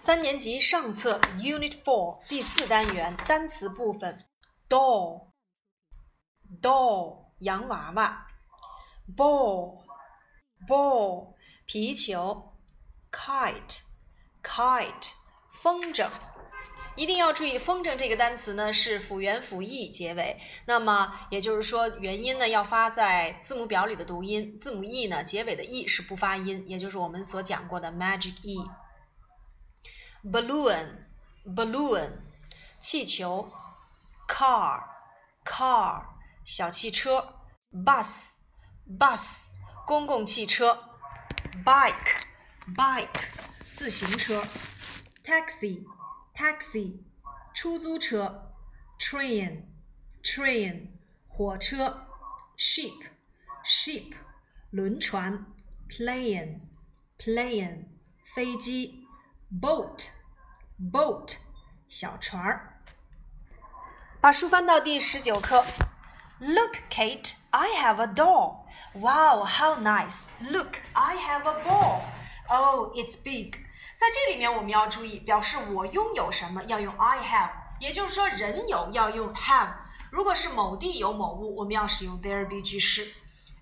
三年级上册 Unit Four 第四单元单词部分，doll，doll 洋娃娃，ball，ball 皮球，kite，kite 风筝。一定要注意，风筝这个单词呢是辅元辅义结尾，那么也就是说元音呢要发在字母表里的读音，字母 e 呢结尾的 e 是不发音，也就是我们所讲过的 magic e。balloon balloon 气球，car car 小汽车，bus bus 公共汽车，bike bike 自行车，taxi taxi 出租车，train train 火车，ship ship 轮船，plane plane 飞机。 boat boat 小船儿。把书翻到第十九课。Look, Kate, I have a doll. Wow, how nice! Look, I have a ball. Oh, it's big. 在这里面我们要注意，表示我拥有什么要用 I have，也就是说人有要用 have。如果是某地有某物，我们要使用 there be 句式。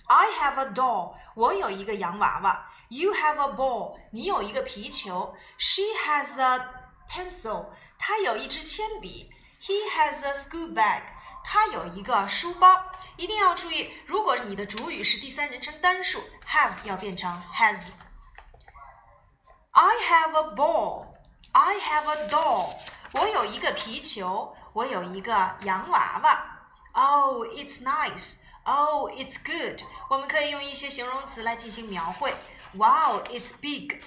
I have a doll，我有一个洋娃娃。 You have a ball，你有一个皮球。She has a pencil，她有一支铅笔。He has a school bag，他有一个书包。一定要注意，如果你的主语是第三人称单数，have 要变成 has。I have a ball. I have a doll. 我有一个皮球，我有一个洋娃娃。Oh, it's nice. Oh, it's good. 我们可以用一些形容词来进行描绘。Wow, it's big.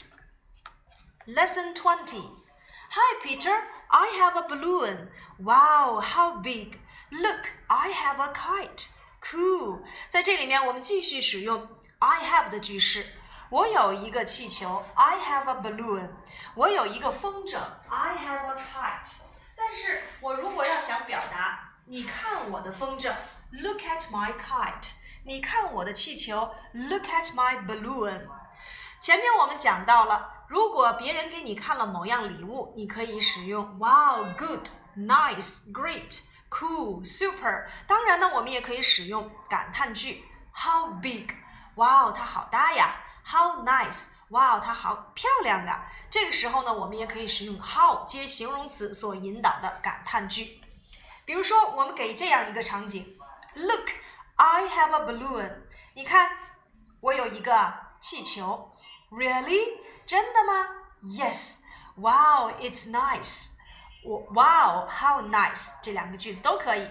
Lesson 20. Hi, Peter. I have a balloon. Wow, how big. Look, I have a kite. Cool. 在这里面，我们继续使用 I have 的句式。我有一个气球，I have a balloon。我有一个风筝，I have a kite。但是我如果要想表达，你看我的风筝 ，Look at my kite。你看我的气球，Look at my balloon。前面我们讲到了，如果别人给你看了某样礼物，你可以使用 Wow, good, nice, great, cool, super。当然呢，我们也可以使用感叹句 How big? Wow，它好大呀！How nice? Wow，它好漂亮啊！这个时候呢，我们也可以使用 how 接形容词所引导的感叹句。比如说，我们给这样一个场景 ：Look, I have a balloon。你看，我有一个气球。Really？真的吗？Yes。Wow, it's nice。Wow, how nice！这两个句子都可以。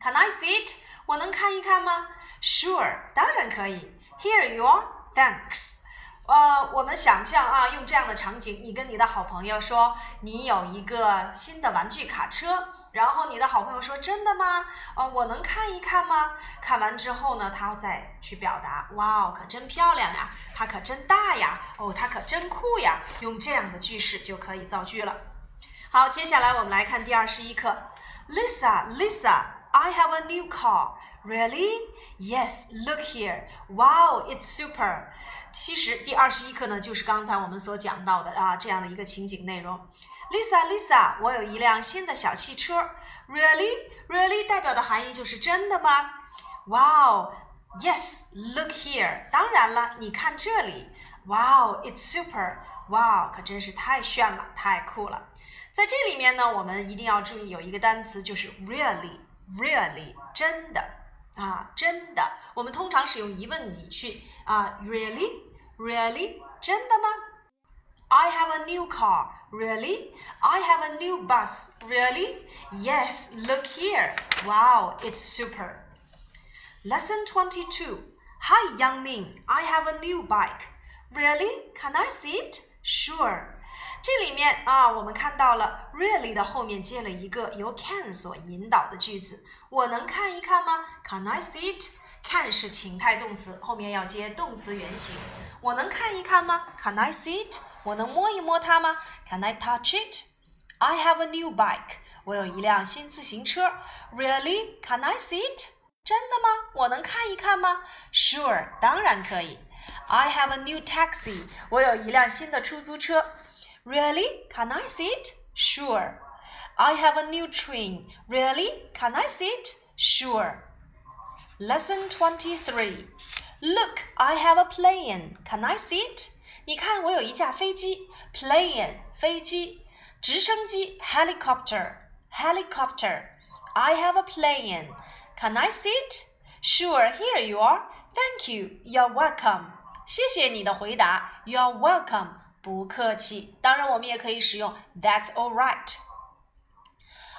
Can I see it？我能看一看吗？Sure，当然可以。Here you are. Thanks。 呃，我们想象啊，用这样的场景，你跟你的好朋友说，你有一个新的玩具卡车，然后你的好朋友说：“真的吗？呃，我能看一看吗？”看完之后呢，他再去表达：“哇哦，可真漂亮呀！它可真大呀！哦，它可真酷呀！”用这样的句式就可以造句了。好，接下来我们来看第二十一课。Lisa，Lisa，I have a new car，really？Yes, Look here. Wow, it's super. 其实第二十一课呢，就是刚才我们所讲到的啊这样的一个情景内容。Lisa, Lisa，我有一辆新的小汽车。Really? Really 代表的含义就是真的吗？Wow. Yes. Look here. 当然了，你看这里。Wow, it's super. Wow，可真是太炫了，太酷了。在这里面呢，我们一定要注意有一个单词就是 really, really 真的。啊，真的，我们通常使用疑问语去啊，Really, really，真的吗？I have a new car. Really? I have a new bus. Really? Yes. Look here. Wow, it's super. Lesson 22. Hi, Young Ming. I have a new bike. Really? Can I see it? Sure. 这里面啊，我们看到了 really 的后面接了一个由 can 所引导的句子。我能看一看吗？Can I see it？Can 是情态动词，后面要接动词原形。我能看一看吗？Can I see it？我能摸一摸它吗？Can I touch it？I have a new bike。我有一辆新自行车。Really？Can I see it？真的吗？我能看一看吗？Sure，当然可以。I have a new taxi。我有一辆新的出租车。Really? Can I sit? Sure. I have a new train. Really? Can I sit? Sure. Lesson 23. Look, I have a plane. Can I sit? 你看，我有一架飞机，plane 飞机，直升机 helicopter helicopter。I have a plane. Can I sit? Sure, here you are. Thank you. You're welcome. 谢谢你的回答。You're welcome. 不客气。当然，我们也可以使用 That's all right.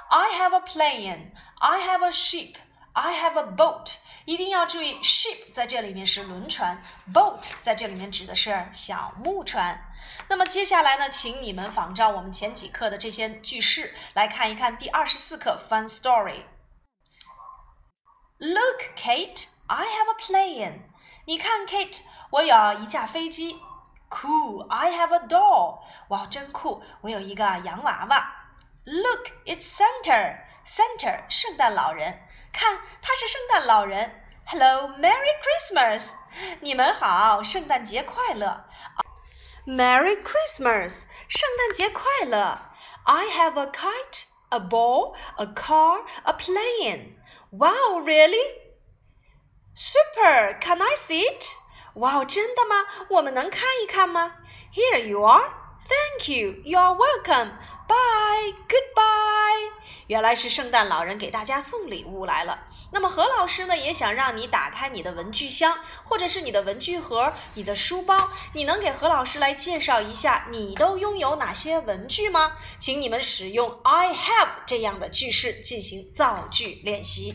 I have a plane. I have a ship. I have a boat. 一定要注意，ship 在这里面是轮船，boat 在这里面指的是小木船。那么接下来呢，请你们仿照我们前几课的这些句式来看一看第二十四课 Fun Story。Look, Kate, I have a plane. 你看，Kate，我有一架飞机。 Cool, I have a doll. 哇，真酷，我有一个洋娃娃。Look, it's Santa. Santa，圣诞老人。看，他是圣诞老人。Hello, Merry Christmas！你们好，圣诞节快乐。Merry Christmas！圣诞节快乐。I have a kite, a ball, a car, a plane. Wow, really? Super! Can I see it? 哇哦，真的吗？我们能看一看吗？Here you are. Thank you. You are welcome. Bye. Goodbye. 原来是圣诞老人给大家送礼物来了。那么何老师呢，也想让你打开你的文具箱，或者是你的文具盒、你的书包。你能给何老师来介绍一下你都拥有哪些文具吗？请你们使用 I have 这样的句式进行造句练习。